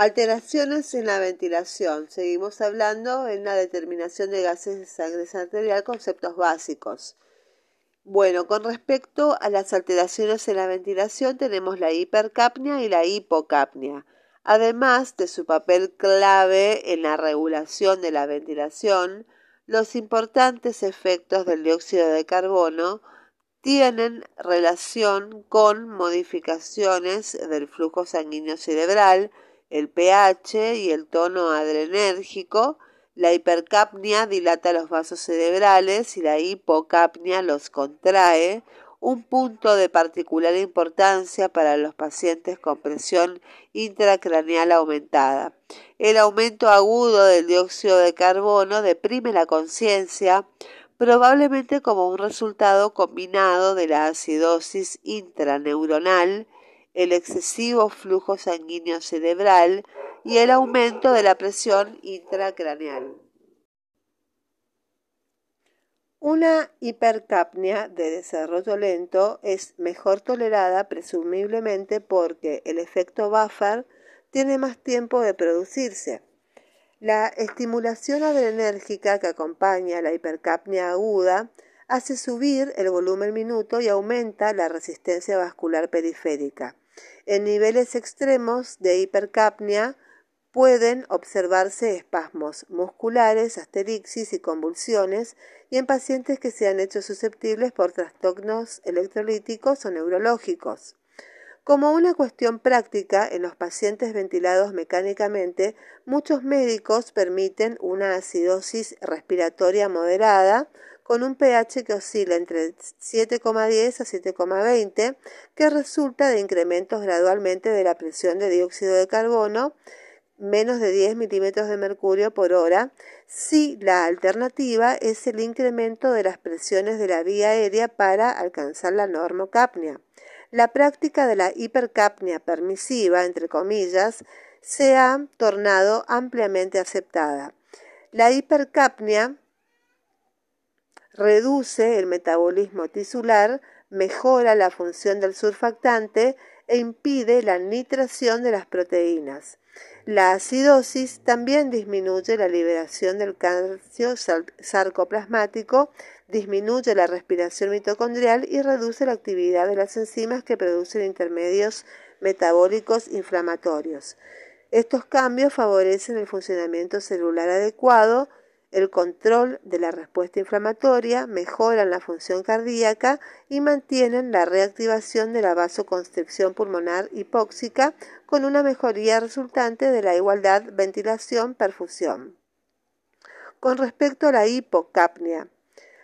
Alteraciones en la ventilación. Seguimos hablando en la determinación de gases de sangre arterial, conceptos básicos. Bueno, con respecto a las alteraciones en la ventilación tenemos la hipercapnia y la hipocapnia. Además de su papel clave en la regulación de la ventilación, los importantes efectos del dióxido de carbono tienen relación con modificaciones del flujo sanguíneo cerebral, el pH y el tono adrenérgico, la hipercapnia dilata los vasos cerebrales y la hipocapnia los contrae, un punto de particular importancia para los pacientes con presión intracraneal aumentada. El aumento agudo del dióxido de carbono deprime la conciencia, probablemente como un resultado combinado de la acidosis intraneuronal el excesivo flujo sanguíneo cerebral y el aumento de la presión intracraneal. Una hipercapnia de desarrollo lento es mejor tolerada presumiblemente porque el efecto buffer tiene más tiempo de producirse. La estimulación adrenérgica que acompaña la hipercapnia aguda hace subir el volumen minuto y aumenta la resistencia vascular periférica. En niveles extremos de hipercapnia pueden observarse espasmos musculares, asterixis y convulsiones y en pacientes que se han hecho susceptibles por trastornos electrolíticos o neurológicos. Como una cuestión práctica, en los pacientes ventilados mecánicamente, muchos médicos permiten una acidosis respiratoria moderada con un pH que oscila entre 7,10 a 7,20, que resulta de incrementos gradualmente de la presión de dióxido de carbono, menos de 10 milímetros de mercurio por hora, si la alternativa es el incremento de las presiones de la vía aérea para alcanzar la normocapnia. La práctica de la hipercapnia permisiva, entre comillas, se ha tornado ampliamente aceptada. La hipercapnia reduce el metabolismo tisular, mejora la función del surfactante e impide la nitración de las proteínas. La acidosis también disminuye la liberación del calcio sarcoplasmático, disminuye la respiración mitocondrial y reduce la actividad de las enzimas que producen intermedios metabólicos inflamatorios. Estos cambios favorecen el funcionamiento celular adecuado, el control de la respuesta inflamatoria, mejoran la función cardíaca y mantienen la reactivación de la vasoconstricción pulmonar hipóxica con una mejoría resultante de la igualdad ventilación-perfusión. Con respecto a la hipocapnia,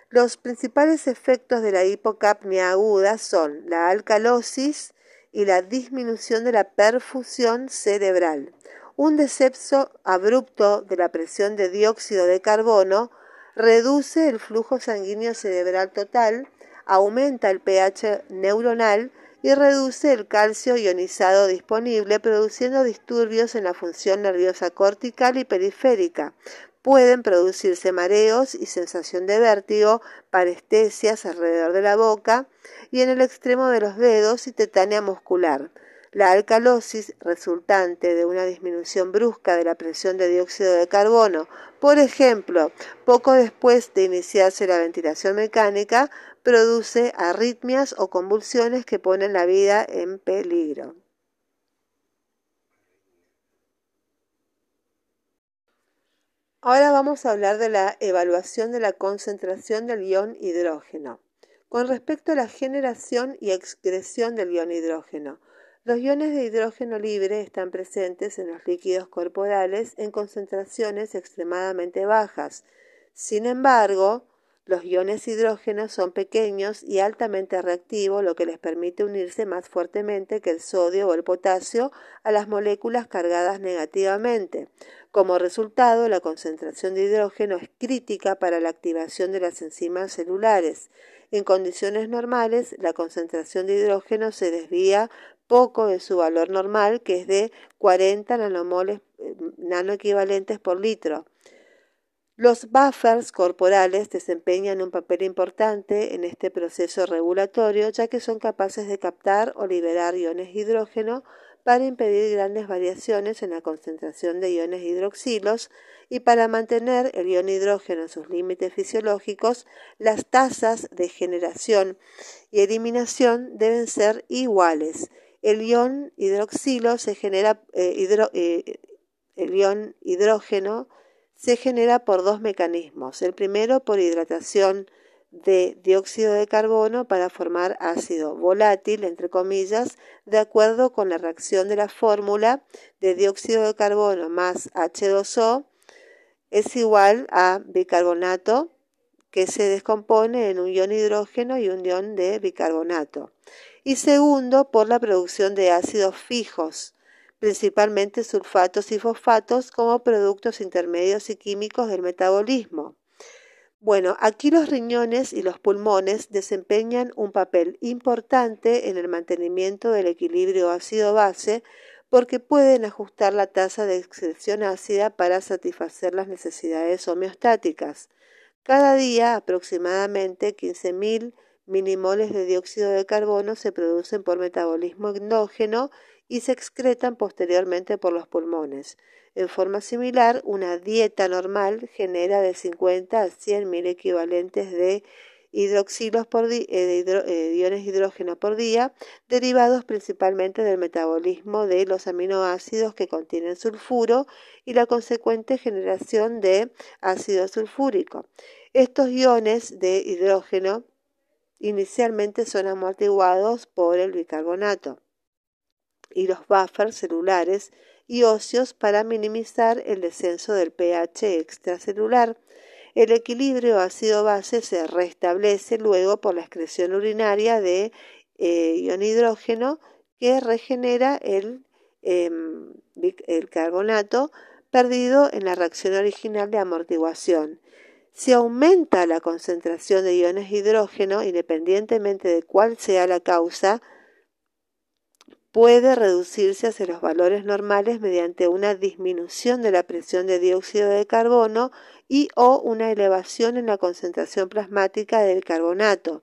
los principales efectos de la hipocapnia aguda son la alcalosis y la disminución de la perfusión cerebral. Un descenso abrupto de la presión de dióxido de carbono reduce el flujo sanguíneo cerebral total, aumenta el pH neuronal y reduce el calcio ionizado disponible, produciendo disturbios en la función nerviosa cortical y periférica. Pueden producirse mareos y sensación de vértigo, parestesias alrededor de la boca y en el extremo de los dedos y tetania muscular. La alcalosis resultante de una disminución brusca de la presión de dióxido de carbono, por ejemplo, poco después de iniciarse la ventilación mecánica, produce arritmias o convulsiones que ponen la vida en peligro. Ahora vamos a hablar de la evaluación de la concentración del ion hidrógeno. Con respecto a la generación y excreción del ion hidrógeno, los iones de hidrógeno libre están presentes en los líquidos corporales en concentraciones extremadamente bajas. Sin embargo, los iones hidrógeno son pequeños y altamente reactivos, lo que les permite unirse más fuertemente que el sodio o el potasio a las moléculas cargadas negativamente. Como resultado, la concentración de hidrógeno es crítica para la activación de las enzimas celulares. En condiciones normales, la concentración de hidrógeno se desvía poco de su valor normal, que es de 40 nanomoles eh, nanoequivalentes por litro. Los buffers corporales desempeñan un papel importante en este proceso regulatorio, ya que son capaces de captar o liberar iones de hidrógeno para impedir grandes variaciones en la concentración de iones hidroxilos y para mantener el ion hidrógeno en sus límites fisiológicos, las tasas de generación y eliminación deben ser iguales. El ion hidroxilo se genera, eh, eh, el ion hidrógeno se genera por dos mecanismos. El primero por hidratación de dióxido de carbono para formar ácido volátil, entre comillas, de acuerdo con la reacción de la fórmula de dióxido de carbono más H2O es igual a bicarbonato que se descompone en un ion hidrógeno y un ion de bicarbonato. Y segundo, por la producción de ácidos fijos, principalmente sulfatos y fosfatos como productos intermedios y químicos del metabolismo. Bueno, aquí los riñones y los pulmones desempeñan un papel importante en el mantenimiento del equilibrio ácido-base porque pueden ajustar la tasa de excreción ácida para satisfacer las necesidades homeostáticas. Cada día aproximadamente 15.000 minimoles de dióxido de carbono se producen por metabolismo endógeno y se excretan posteriormente por los pulmones. En forma similar, una dieta normal genera de 50 a 100 mil equivalentes de hidroxilos por eh, eh, iones hidrógeno por día, derivados principalmente del metabolismo de los aminoácidos que contienen sulfuro y la consecuente generación de ácido sulfúrico. Estos iones de hidrógeno inicialmente son amortiguados por el bicarbonato y los buffers celulares y óseos para minimizar el descenso del pH extracelular. El equilibrio ácido-base se restablece luego por la excreción urinaria de eh, ion hidrógeno que regenera el, em, el carbonato perdido en la reacción original de amortiguación. Si aumenta la concentración de iones hidrógeno, independientemente de cuál sea la causa, puede reducirse hacia los valores normales mediante una disminución de la presión de dióxido de carbono y o una elevación en la concentración plasmática del carbonato.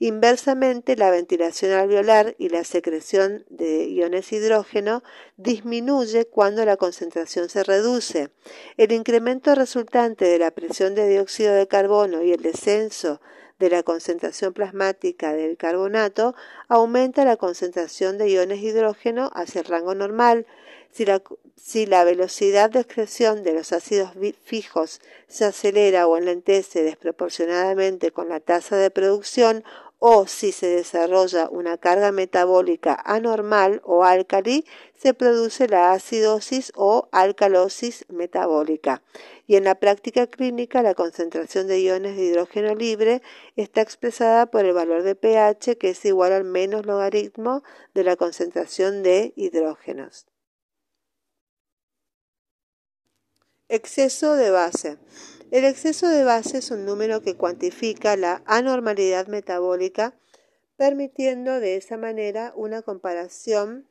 Inversamente, la ventilación alveolar y la secreción de iones hidrógeno disminuye cuando la concentración se reduce. El incremento resultante de la presión de dióxido de carbono y el descenso de la concentración plasmática del carbonato aumenta la concentración de iones hidrógeno hacia el rango normal. Si la, si la velocidad de excreción de los ácidos fijos se acelera o enlentece desproporcionadamente con la tasa de producción o si se desarrolla una carga metabólica anormal o álcali, se produce la acidosis o alcalosis metabólica. Y en la práctica clínica, la concentración de iones de hidrógeno libre está expresada por el valor de pH que es igual al menos logaritmo de la concentración de hidrógenos. Exceso de base. El exceso de base es un número que cuantifica la anormalidad metabólica, permitiendo de esa manera una comparación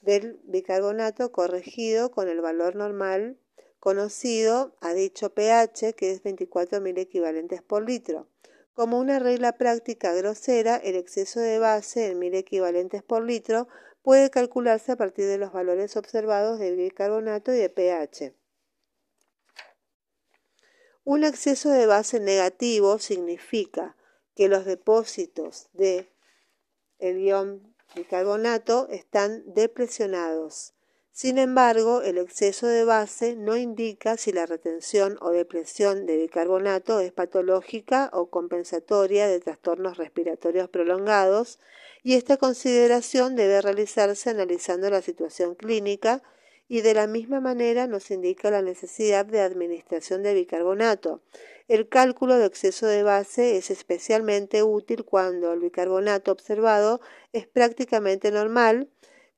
del bicarbonato corregido con el valor normal conocido a dicho pH, que es 24 mil equivalentes por litro. Como una regla práctica grosera, el exceso de base en mil equivalentes por litro puede calcularse a partir de los valores observados de bicarbonato y de pH. Un exceso de base negativo significa que los depósitos de el ion bicarbonato están depresionados. Sin embargo, el exceso de base no indica si la retención o depresión de bicarbonato es patológica o compensatoria de trastornos respiratorios prolongados y esta consideración debe realizarse analizando la situación clínica y de la misma manera nos indica la necesidad de administración de bicarbonato. El cálculo de exceso de base es especialmente útil cuando el bicarbonato observado es prácticamente normal,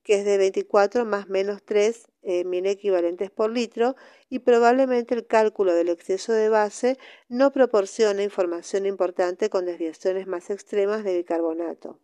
que es de 24 más menos 3 eh, mil equivalentes por litro, y probablemente el cálculo del exceso de base no proporciona información importante con desviaciones más extremas de bicarbonato.